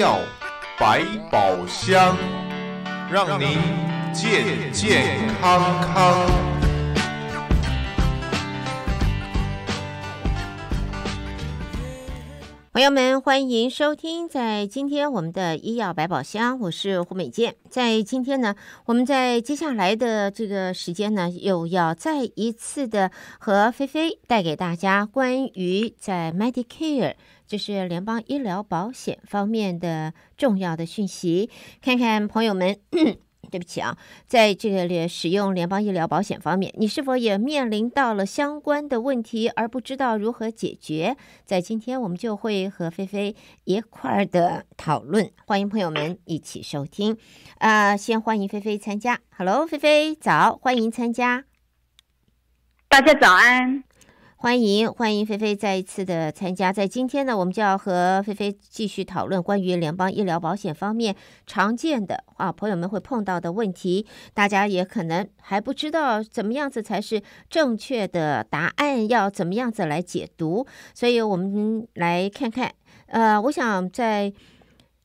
药百宝箱，让您健健康康。朋友们，欢迎收听在今天我们的医药百宝箱，我是胡美健。在今天呢，我们在接下来的这个时间呢，又要再一次的和菲菲带给大家关于在 Medicare，这是联邦医疗保险方面的重要的讯息，看看朋友们。对不起啊，在这个使用联邦医疗保险方面，你是否也面临到了相关的问题而不知道如何解决？在今天我们就会和菲菲一块儿的讨论，欢迎朋友们一起收听。啊、先欢迎菲菲参加。Hello，菲菲早，欢迎参加。大家早安。欢迎欢迎菲菲再一次的参加，在今天呢，我们就要和菲菲继续讨论关于联邦医疗保险方面常见的啊，朋友们会碰到的问题，大家也可能还不知道怎么样子才是正确的答案，要怎么样子来解读，所以我们来看看，呃，我想在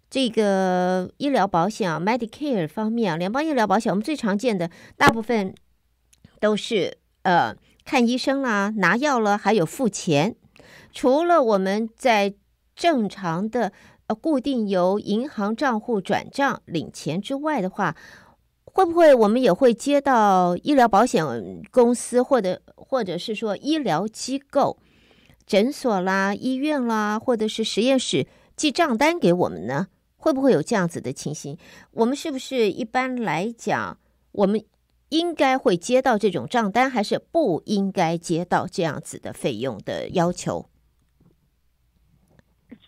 这个医疗保险啊，Medicare 方面啊，联邦医疗保险，我们最常见的大部分都是呃。看医生啦，拿药了，还有付钱。除了我们在正常的呃固定由银行账户转账领钱之外的话，会不会我们也会接到医疗保险公司或者或者是说医疗机构、诊所啦、医院啦，或者是实验室寄账单给我们呢？会不会有这样子的情形？我们是不是一般来讲我们？应该会接到这种账单，还是不应该接到这样子的费用的要求？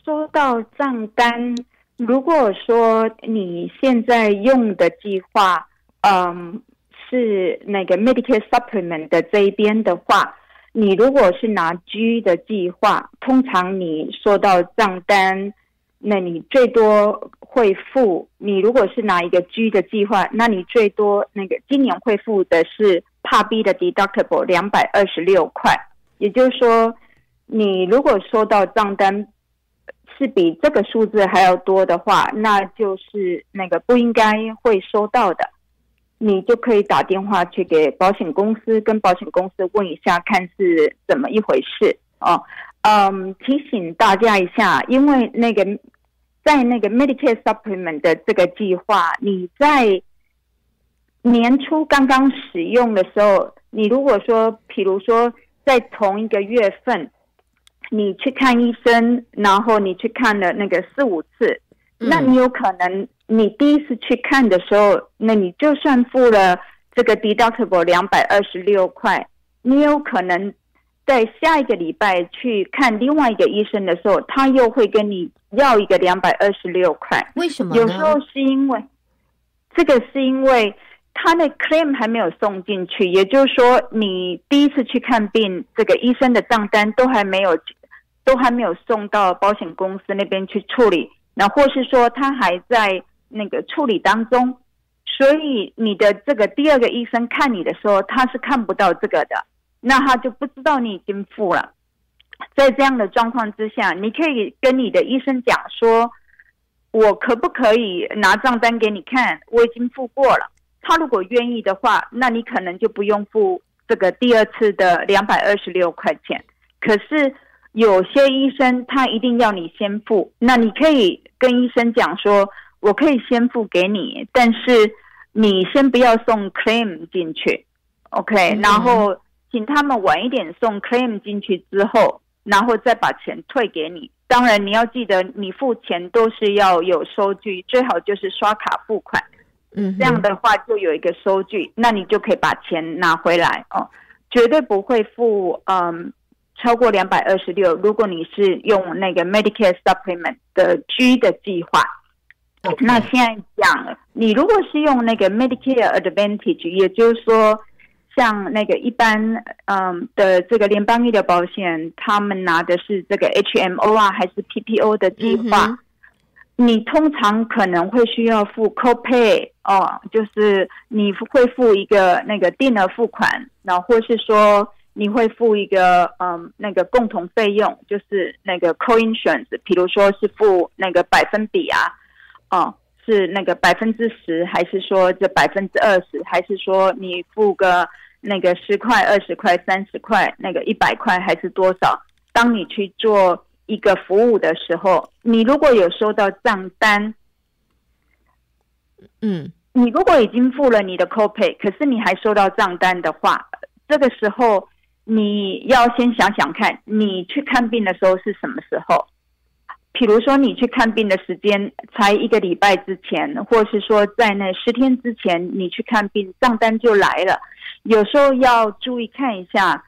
收到账单，如果说你现在用的计划，嗯，是那个 Medicare Supplement 的这一边的话，你如果是拿 G 的计划，通常你收到账单，那你最多。会付你如果是拿一个 G 的计划，那你最多那个今年会付的是 PUB 的 deductible 两百二十六块，也就是说，你如果收到账单是比这个数字还要多的话，那就是那个不应该会收到的，你就可以打电话去给保险公司，跟保险公司问一下，看是怎么一回事哦。嗯，提醒大家一下，因为那个。在那个 Medicare Supplement 的这个计划，你在年初刚刚使用的时候，你如果说，比如说在同一个月份，你去看医生，然后你去看了那个四五次，那你有可能你第一次去看的时候，那你就算付了这个 deductible 两百二十六块，你有可能。在下一个礼拜去看另外一个医生的时候，他又会跟你要一个两百二十六块。为什么？有时候是因为这个是因为他的 claim 还没有送进去，也就是说你第一次去看病，这个医生的账单都还没有，都还没有送到保险公司那边去处理，那或是说他还在那个处理当中，所以你的这个第二个医生看你的时候，他是看不到这个的。那他就不知道你已经付了，在这样的状况之下，你可以跟你的医生讲说，我可不可以拿账单给你看？我已经付过了。他如果愿意的话，那你可能就不用付这个第二次的两百二十六块钱。可是有些医生他一定要你先付，那你可以跟医生讲说，我可以先付给你，但是你先不要送 claim 进去，OK？嗯。然后。请他们晚一点送 claim 进去之后，然后再把钱退给你。当然，你要记得，你付钱都是要有收据，最好就是刷卡付款。嗯，这样的话就有一个收据，那你就可以把钱拿回来哦。绝对不会付嗯超过两百二十六。如果你是用那个 Medicare Supplement 的 G 的计划.那现在讲，你如果是用那个 Medicare Advantage，也就是说。像那个一般嗯的这个联邦医疗保险，他们拿的是这个 HMO 啊，还是 PPO 的计划？嗯、你通常可能会需要付 copay 哦，就是你会付一个那个定额付款，然后或是说你会付一个嗯那个共同费用，就是那个 co-insurance，比如说是付那个百分比啊，哦，是那个百分之十，还是说这百分之二十，还是说你付个那个十块、二十块、三十块，那个一百块还是多少？当你去做一个服务的时候，你如果有收到账单，嗯，你如果已经付了你的 copay，可是你还收到账单的话，这个时候。你要先想想看，你去看病的时候是什么时候？比如说你去看病的时间才一个礼拜之前，或是说在那十天之前你去看病，账单就来了。有时候要注意看一下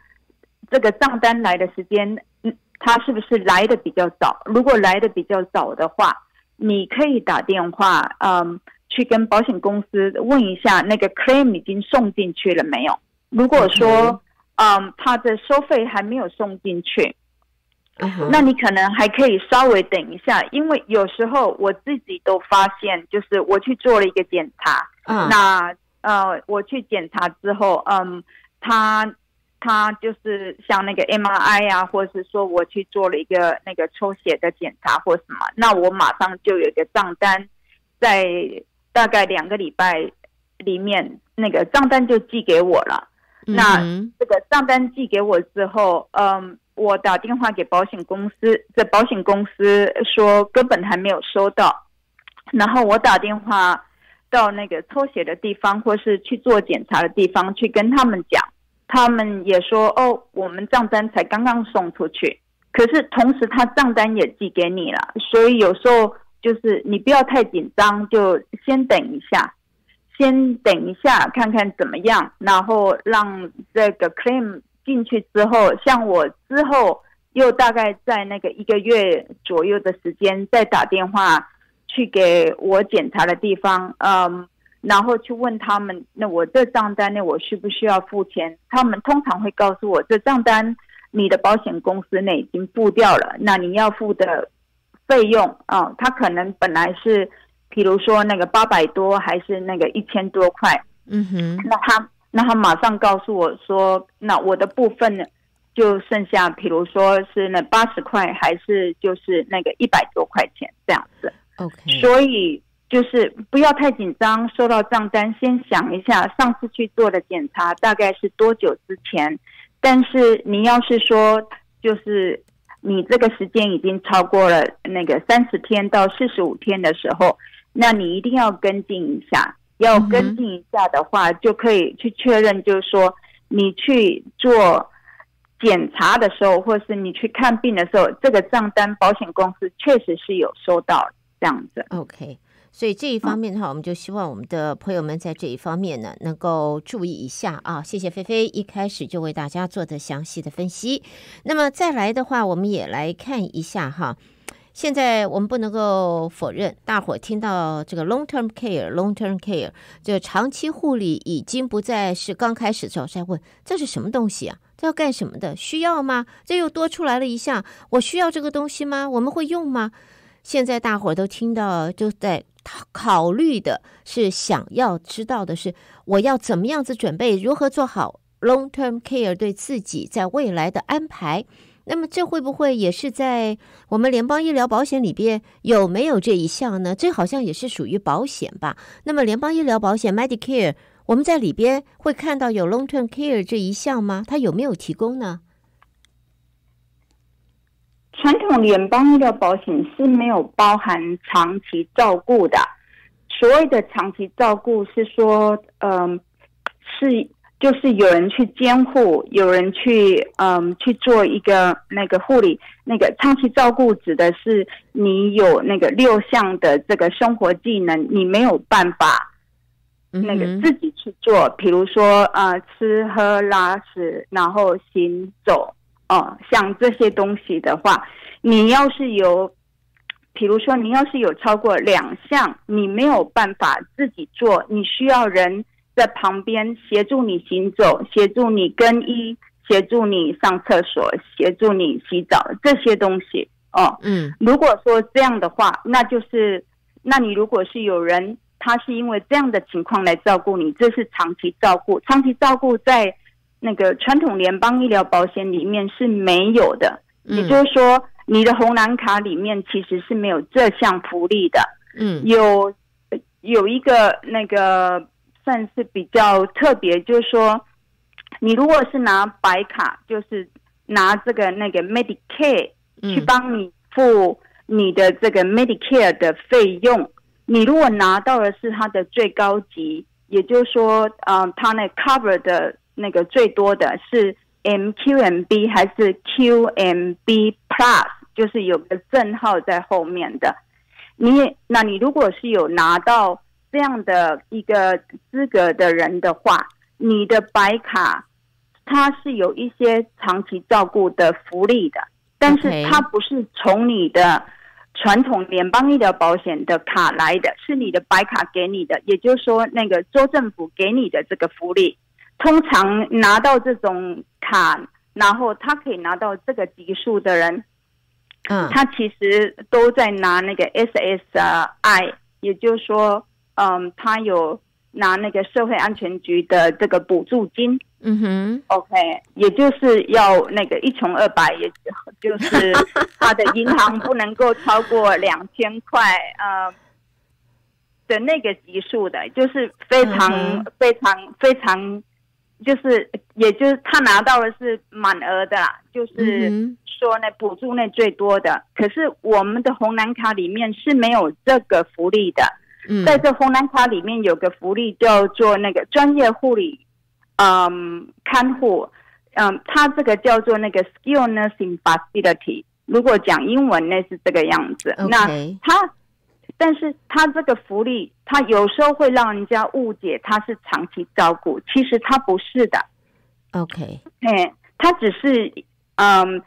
这个账单来的时间，嗯，它是不是来的比较早？如果来的比较早的话，你可以打电话，嗯，去跟保险公司问一下那个 claim 已经送进去了没有？如果说，嗯嗯，他的收费还没有送进去，uh. 那你可能还可以稍微等一下，因为有时候我自己都发现，就是我去做了一个检查，uh huh. 那呃，我去检查之后，嗯，他他就是像那个 MRI 啊，或者是说我去做了一个那个抽血的检查或什么，那我马上就有一个账单，在大概两个礼拜里面，那个账单就寄给我了。那这个账单寄给我之后，嗯，我打电话给保险公司，这保险公司说根本还没有收到。然后我打电话到那个抽血的地方，或是去做检查的地方去跟他们讲，他们也说哦，我们账单才刚刚送出去，可是同时他账单也寄给你了，所以有时候就是你不要太紧张，就先等一下。先等一下，看看怎么样，然后让这个 claim 进去之后，像我之后又大概在那个一个月左右的时间，再打电话去给我检查的地方，嗯，然后去问他们，那我这账单呢，我需不需要付钱？他们通常会告诉我，这账单你的保险公司呢已经付掉了，那你要付的费用啊，嗯，他可能本来是。比如说那个八百多还是那个一千多块，嗯哼，那他那他马上告诉我说，那我的部分呢就剩下，比如说是那八十块还是就是那个一百多块钱这样子。OK，所以就是不要太紧张，收到账单先想一下上次去做的检查大概是多久之前，但是你要是说就是你这个时间已经超过了那个三十天到四十五天的时候。那你一定要跟进一下，要跟进一下的话，就可以去确认，就是说你去做检查的时候，或是你去看病的时候，这个账单保险公司确实是有收到这样子。OK，所以这一方面的话，我们就希望我们的朋友们在这一方面呢，能够注意一下啊。谢谢菲菲一开始就为大家做的详细的分析。那么再来的话，我们也来看一下哈。现在我们不能够否认，大伙听到这个 long term care，long term care，就长期护理已经不再是刚开始的时候在问这是什么东西啊？这要干什么的？需要吗？这又多出来了一项，我需要这个东西吗？我们会用吗？现在大伙都听到，就在考虑的是想要知道的是，我要怎么样子准备，如何做好 long term care 对自己在未来的安排。那么这会不会也是在我们联邦医疗保险里边有没有这一项呢？这好像也是属于保险吧？那么联邦医疗保险 Medicare，我们在里边会看到有 Long-Term Care 这一项吗？它有没有提供呢？传统联邦医疗保险是没有包含长期照顾的。所谓的长期照顾是说，嗯、是。就是有人去监护，有人去嗯去做一个那个护理，那个长期照顾指的是你有那个六项的这个生活技能，你没有办法那个自己去做，比如说呃吃喝拉屎，然后行走哦、呃，像这些东西的话，你要是有，比如说你要是有超过两项，你没有办法自己做，你需要人。在旁边协助你行走，协助你更衣，协助你上厕所，协助你洗澡，这些东西哦。嗯，如果说这样的话，那就是，那你如果是有人，他是因为这样的情况来照顾你，这是长期照顾。长期照顾在那个传统联邦医疗保险里面是没有的。嗯、也就是说，你的红蓝卡里面其实是没有这项福利的。嗯，有有一个那个算是比较特别，就是说，你如果是拿白卡，就是拿这个那个 Medicare 去帮你付你的这个 Medicare 的费用。你如果拿到的是它的最高级，也就是说，呃，它那 cover 的那个最多的是 MQMB 还是 QMB Plus，就是有个证号在后面的。你，那你如果是有拿到这样的一个资格的人的话，你的白卡它是有一些长期照顾的福利的，但是它不是从你的。传统联邦医疗保险的卡来的是你的白卡给你的，也就是说，那个州政府给你的这个福利，通常拿到这种卡，然后他可以拿到这个级数的人，嗯，他其实都在拿那个 SSI，也就是说，嗯，他有拿那个社会安全局的这个补助金。嗯哼，OK，也就是要那个一穷二白，也就是他的银行不能够超过两千块呃 的那个级数的，就是非常、嗯、非常非常，就是也就是他拿到的是满额的啦，就是说那补助那最多的。可是我们的红蓝卡里面是没有这个福利的，嗯、在这红蓝卡里面有个福利叫做那个专业护理。嗯，看护，嗯，他这个叫做那个 skill nursing facility。如果讲英文，那是这个样子。那他，但是他这个福利，他有时候会让人家误解他是长期照顾，其实他不是的。OK，嘿，他只是嗯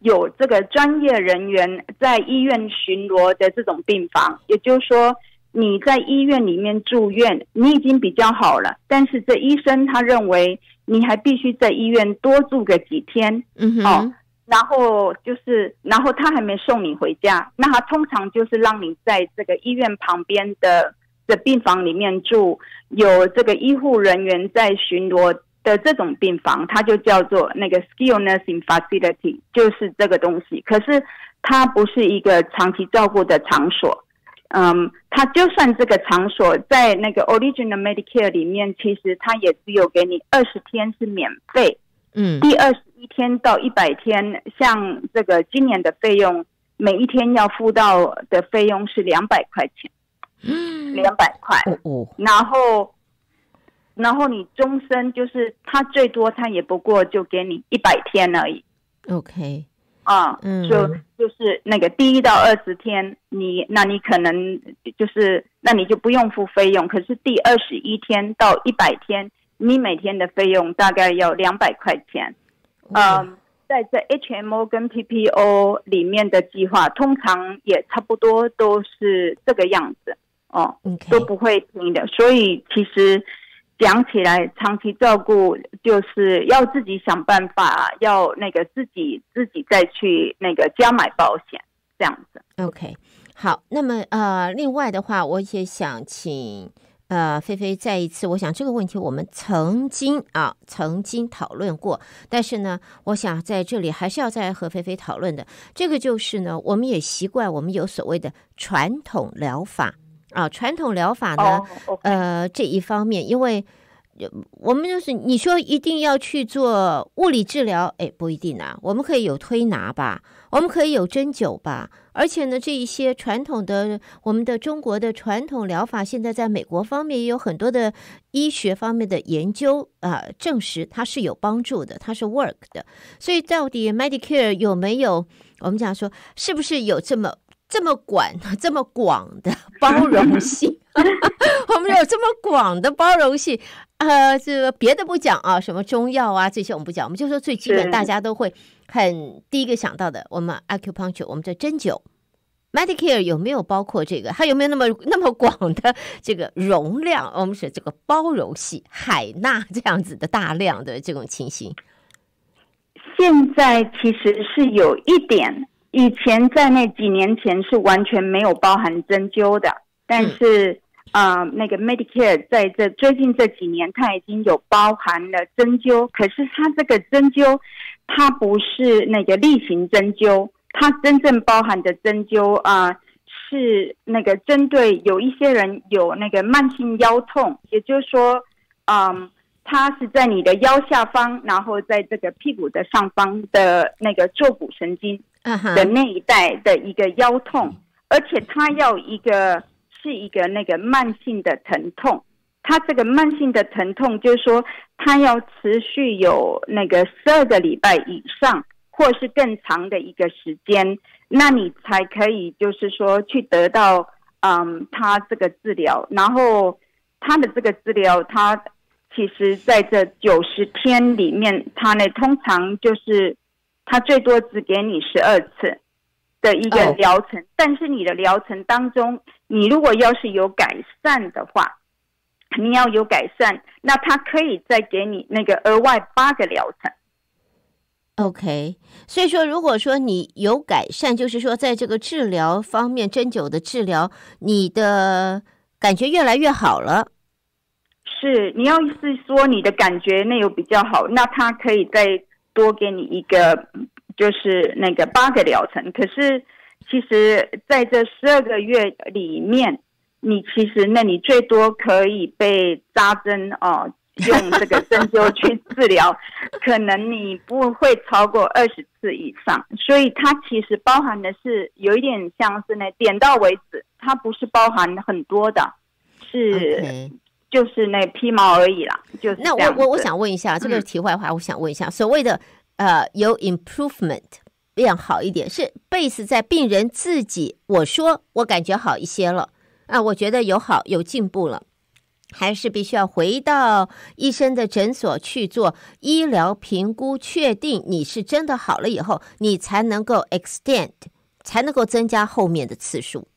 有这个专业人员在医院巡逻的这种病房，也就是说。你在医院里面住院，你已经比较好了，但是这医生他认为你还必须在医院多住个几天，嗯哼，哦，然后就是，然后他还没送你回家，那他通常就是让你在这个医院旁边的的病房里面住，有这个医护人员在巡逻的这种病房，它就叫做那个 skill nursing facility，就是这个东西，可是它不是一个长期照顾的场所。嗯，他就算这个场所在那个 Original Medicare 里面，其实他也只有给你二十天是免费。嗯，第二十一天到一百天，像这个今年的费用，每一天要付到的费用是两百块钱。嗯，两百块。哦哦。然后，然后你终身就是他最多他也不过就给你一百天而已。OK。啊，嗯，就就是那个第一到二十天，你那你可能就是那你就不用付费用，可是第二十一天到一百天，你每天的费用大概要两百块钱。嗯、呃，在这 HMO 跟 PPO 里面的计划，通常也差不多都是这个样子哦.都不会停的，所以其实。讲起来，长期照顾就是要自己想办法，要那个自己自己再去那个加买保险这样子。OK，好，那么呃，另外的话，我也想请呃菲菲再一次，我想这个问题我们曾经啊曾经讨论过，但是呢，我想在这里还是要再和菲菲讨论的，这个就是呢，我们也习惯我们有所谓的传统疗法。啊，传统疗法呢，oh. 呃，这一方面，因为我们就是你说一定要去做物理治疗，哎，不一定啊。我们可以有推拿吧，我们可以有针灸吧，而且呢，这一些传统的我们的中国的传统疗法，现在在美国方面也有很多的医学方面的研究啊，呃，证实它是有帮助的，它是 work 的。所以到底 Medicare 有没有我们讲说，是不是有这么？这么广、这么广的 包容性，我们有这么广的包容性。呃，这个别的不讲啊，什么中药啊这些我们不讲，我们就说最基本大家都会很第一个想到的，我们 acupuncture，我们的针灸，Medicare 有没有包括这个？它有没有那么那么广的这个容量？我们说这个包容性，海纳这样子的大量的这种情形，现在其实是有一点。以前在那几年前是完全没有包含针灸的，但是，啊、呃，那个 Medicare 在这最近这几年，它已经有包含了针灸，可是它这个针灸，它不是那个例行针灸，它真正包含的针灸啊、呃，是那个针对有一些人有那个慢性腰痛，也就是说，嗯、呃，它是在你的腰下方，然后在这个屁股的上方的那个坐骨神经的那一带的一个腰痛，而且它要一个。是一个那个慢性的疼痛，它这个慢性的疼痛就是说，它要持续有那个十二个礼拜以上，或是更长的一个时间，那你才可以就是说去得到嗯，它这个治疗。然后它的这个治疗，它其实在这九十天里面，它呢通常就是它最多只给你十二次的一个疗程，哦、但是你的疗程当中。你如果要是有改善的话，你要有改善，那他可以再给你那个额外八个疗程。OK，所以说，如果说你有改善，就是说在这个治疗方面，针灸的治疗，你的感觉越来越好了。是，你要是说你的感觉那有比较好，那他可以再多给你一个，就是那个八个疗程。可是。其实，在这十二个月里面，你其实那你最多可以被扎针哦，用这个针灸去治疗，可能你不会超过二十次以上。所以它其实包含的是有一点像是呢点到为止，它不是包含很多的，是.就是那皮毛而已啦。就是那我我我想问一下，这个题外话，我想问一下，嗯、所谓的呃有 improvement。变好一点是 base 在病人自己，我说我感觉好一些了啊，我觉得有好有进步了，还是必须要回到医生的诊所去做医疗评估，确定你是真的好了以后，你才能够 extend，才能够增加后面的次数。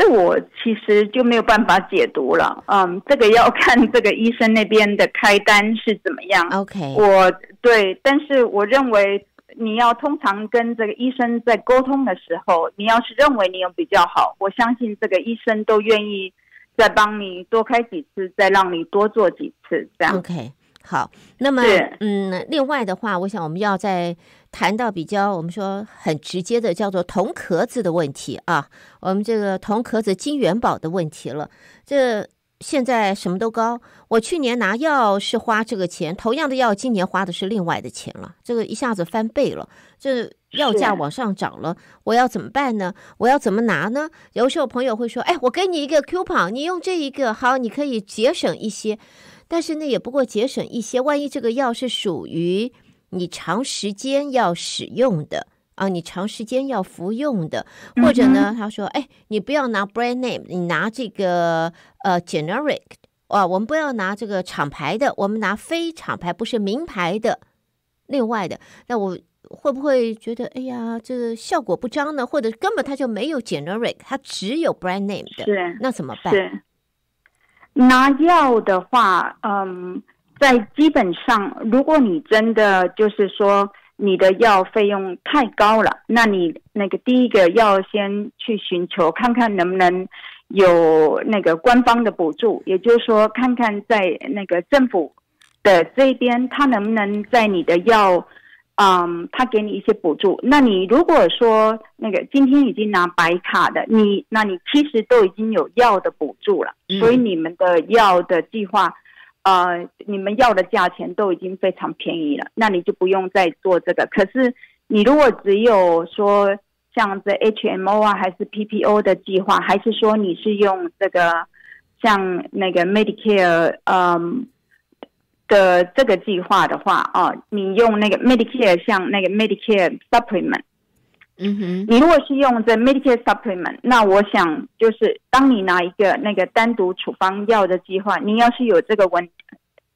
这我其实就没有办法解读了，嗯，这个要看这个医生那边的开单是怎么样。OK，我对，但是我认为。你要通常跟这个医生在沟通的时候，你要是认为你有比较好，我相信这个医生都愿意再帮你多开几次，再让你多做几次，这样。OK，好。那么，嗯，另外的话，我想我们要在谈到比较我们说很直接的叫做铜壳子的问题啊，我们这个铜壳子金元宝的问题了，这。现在什么都高，我去年拿药是花这个钱，同样的药今年花的是另外的钱了，这个一下子翻倍了，这药价往上涨了，我要怎么办呢？我要怎么拿呢？有时候朋友会说，哎，我给你一个 coupon，你用这一个好，你可以节省一些，但是呢也不过节省一些，万一这个药是属于你长时间要使用的。啊，你长时间要服用的，或者呢，他说，哎，你不要拿 brand name，你拿这个呃 generic，啊，我们不要拿这个厂牌的，我们拿非厂牌，不是名牌的。另外的，那我会不会觉得，哎呀，这个效果不彰呢？或者根本它就没有 generic，它只有 brand name 的，那怎么办？拿药的话，嗯，在基本上，如果你真的就是说。你的药费用太高了，那你那个第一个要先去寻求看看能不能有那个官方的补助，也就是说，看看在那个政府的这边，他能不能在你的药，嗯，他给你一些补助。那你如果说那个今天已经拿白卡的，你那你其实都已经有药的补助了，所以你们的药的计划。呃，你们要的价钱都已经非常便宜了，那你就不用再做这个。可是，你如果只有说像这 HMO 啊，还是 PPO 的计划，还是说你是用这个像那个 Medicare 嗯的这个计划的话啊，你用那个 Medicare 像那个 Medicare Supplement。嗯哼，你如果是用这 Medicare Supplement，那我想就是当你拿一个那个单独处方药的计划，你要是有这个问，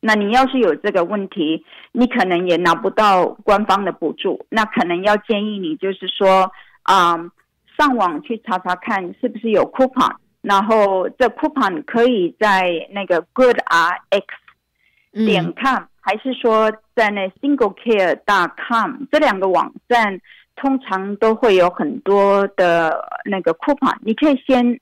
那你要是有这个问题，你可能也拿不到官方的补助，那可能要建议你就是说啊、嗯，上网去查查看是不是有 coupon，然后这 coupon 可以在那个 GoodRx 点 com，、嗯、还是说在那 SingleCare.com 这两个网站。通常都会有很多的那个 coupon，你可以先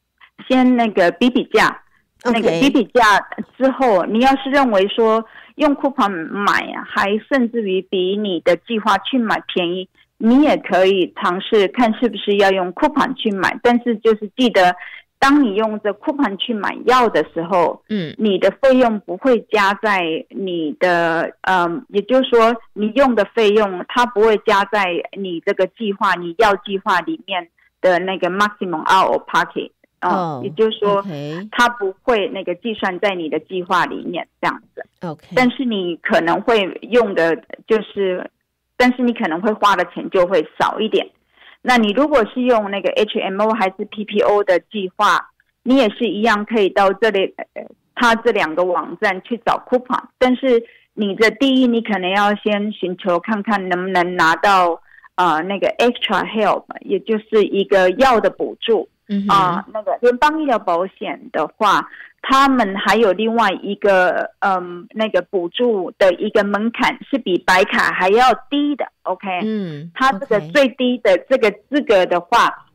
先那个比比价，那个比比价之后，你要是认为说用 coupon 买啊，还甚至于比你的计划去买便宜，你也可以尝试看是不是要用 coupon 去买。但是就是记得，当你用这 coupon 去买药的时候，嗯，你的费用不会加在你的，嗯，也就是说你用的费用它不会加在你这个计划你药计划里面的那个 maximum out of pocket。哦，也就是说，它不会那个计算在你的计划里面这样子。OK，但是你可能会用的，就是，但是你可能会花的钱就会少一点。那你如果是用那个 HMO 还是 PPO 的计划，你也是一样可以到这里，呃，它这两个网站去找 coupon。但是你的第一，你可能要先寻求看看能不能拿到啊，呃，那个 extra help，也就是一个药的补助。嗯啊，那个联邦医疗保险的话，他们还有另外一个嗯，那个补助的一个门槛是比白卡还要低的。OK，嗯，他这个最低的这个资格的话，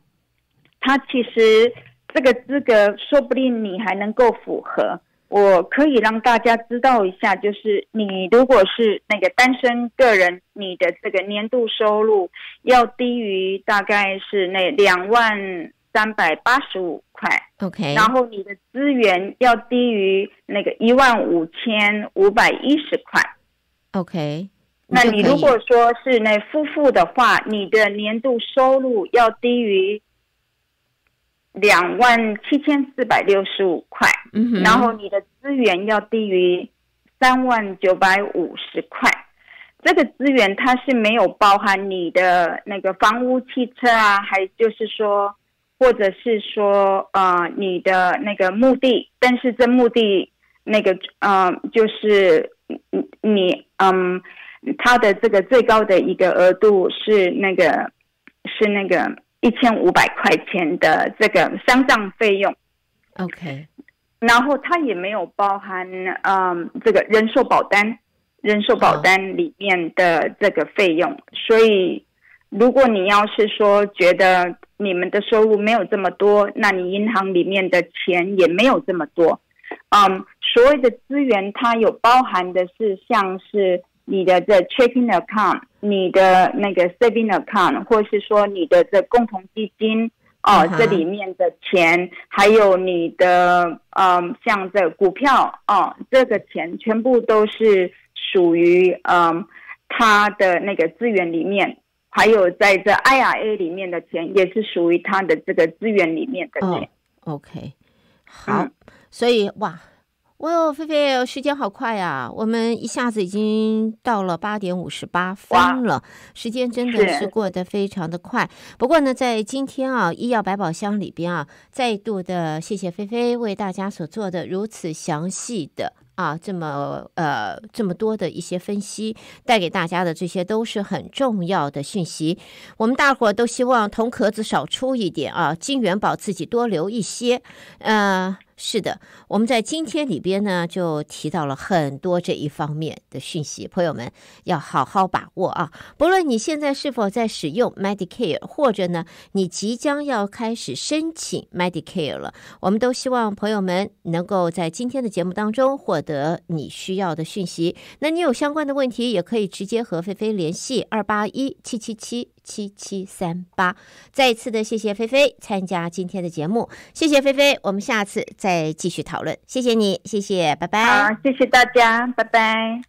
他其实这个资格说不定你还能够符合。我可以让大家知道一下，就是你如果是那个单身个人，你的这个年度收入要低于大概是那两万。三百八十五块，OK，然后你的资源要低于那个一万五千五百一十块，OK。那你如果说是那夫妇的话，你的年度收入要低于两万七千四百六十五块，嗯哼，然后你的资源要低于三万九百五十块。这个资源它是没有包含你的那个房屋、汽车啊，还就是说。或者是说，呃，你的那个目的，但是这目的那个，呃，就是你，嗯，他的这个最高的一个额度是那个，是那个一千五百块钱的这个丧葬费用，OK，然后它也没有包含，嗯，这个人寿保单，人寿保单里面的这个费用，哦，所以如果你要是说觉得。你们的收入没有这么多，那你银行里面的钱也没有这么多。嗯，所谓的资源，它有包含的是像是你的这 checking account，你的那个 saving account，或是说你的这共同基金哦，这里面的钱，还有你的嗯，像这股票哦，这个钱全部都是属于嗯，它的那个资源里面。还有在这 IRA 里面的钱，也是属于他的这个资源里面的钱。Oh, OK，好，嗯、所以哇，哇，菲菲，时间好快啊！我们一下子已经到了八点五十八分了，时间真的是过得非常的快。不过呢，在今天啊，医药百宝箱里边啊，再度的谢谢菲菲为大家所做的如此详细的。啊，这么呃，这么多的一些分析，带给大家的这些都是很重要的讯息。我们大伙都希望铜壳子少出一点啊，金元宝自己多留一些，呃。是的，我们在今天里边呢，就提到了很多这一方面的讯息，朋友们要好好把握啊！不论你现在是否在使用 Medicare，或者呢，你即将要开始申请 Medicare 了，我们都希望朋友们能够在今天的节目当中获得你需要的讯息。那你有相关的问题，也可以直接和菲菲联系二八一七七七。七七三八，再次的谢谢菲菲参加今天的节目，谢谢菲菲，我们下次再继续讨论，谢谢你，谢谢，拜拜。好，谢谢大家，拜拜。